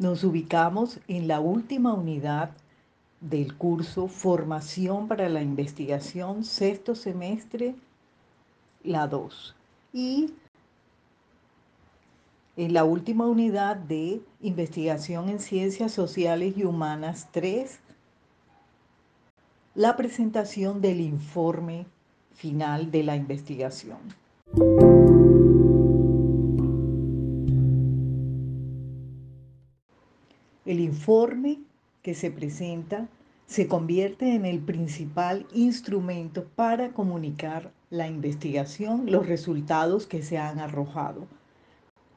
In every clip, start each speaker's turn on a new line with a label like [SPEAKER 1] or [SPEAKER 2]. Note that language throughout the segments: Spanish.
[SPEAKER 1] Nos ubicamos en la última unidad del curso Formación para la Investigación, sexto semestre, la 2. Y en la última unidad de Investigación en Ciencias Sociales y Humanas 3, la presentación del informe final de la investigación. Informe que se presenta se convierte en el principal instrumento para comunicar la investigación, los resultados que se han arrojado.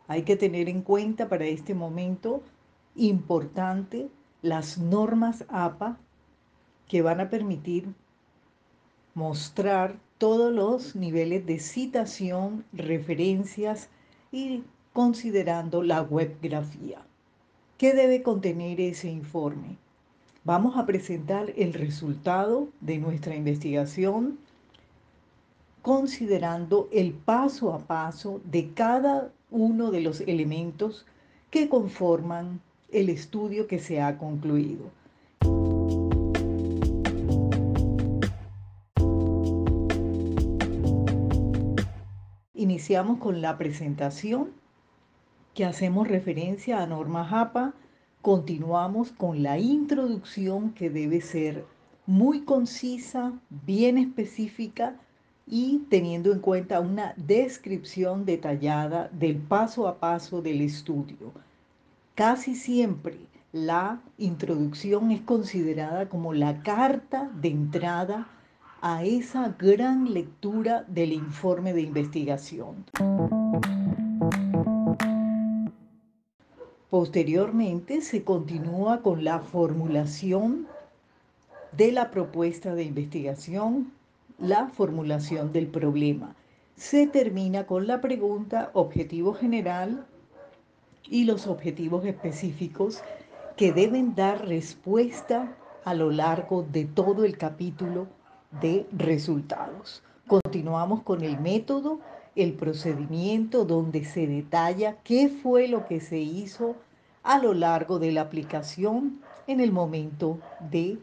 [SPEAKER 1] Hay que tener en cuenta para este momento importante las normas APA que van a permitir mostrar todos los niveles de citación, referencias y considerando la webgrafía. ¿Qué debe contener ese informe? Vamos a presentar el resultado de nuestra investigación considerando el paso a paso de cada uno de los elementos que conforman el estudio que se ha concluido. Iniciamos con la presentación que hacemos referencia a norma JAPA. Continuamos con la introducción que debe ser muy concisa, bien específica y teniendo en cuenta una descripción detallada del paso a paso del estudio. Casi siempre la introducción es considerada como la carta de entrada a esa gran lectura del informe de investigación. Posteriormente se continúa con la formulación de la propuesta de investigación, la formulación del problema. Se termina con la pregunta objetivo general y los objetivos específicos que deben dar respuesta a lo largo de todo el capítulo de resultados. Continuamos con el método, el procedimiento donde se detalla qué fue lo que se hizo a lo largo de la aplicación en el momento de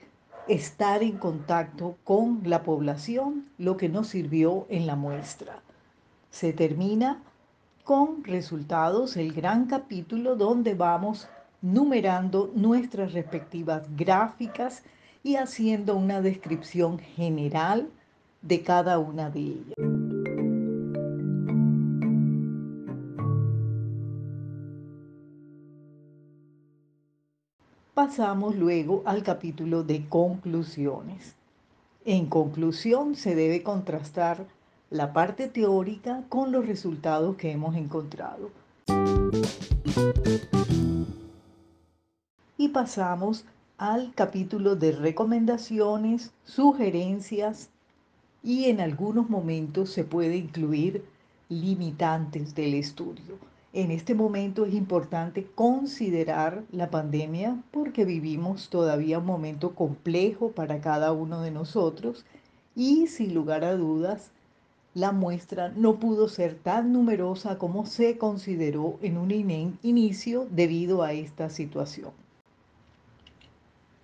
[SPEAKER 1] estar en contacto con la población, lo que nos sirvió en la muestra. Se termina con resultados, el gran capítulo donde vamos numerando nuestras respectivas gráficas y haciendo una descripción general de cada una de ellas. Pasamos luego al capítulo de conclusiones. En conclusión, se debe contrastar la parte teórica con los resultados que hemos encontrado. Y pasamos al capítulo de recomendaciones, sugerencias y en algunos momentos se puede incluir limitantes del estudio. En este momento es importante considerar la pandemia porque vivimos todavía un momento complejo para cada uno de nosotros y sin lugar a dudas la muestra no pudo ser tan numerosa como se consideró en un inicio debido a esta situación.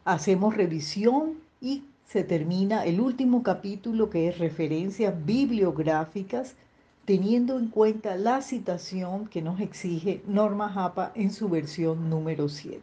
[SPEAKER 1] Hacemos revisión y se termina el último capítulo que es referencias bibliográficas teniendo en cuenta la citación que nos exige Norma Japa en su versión número 7.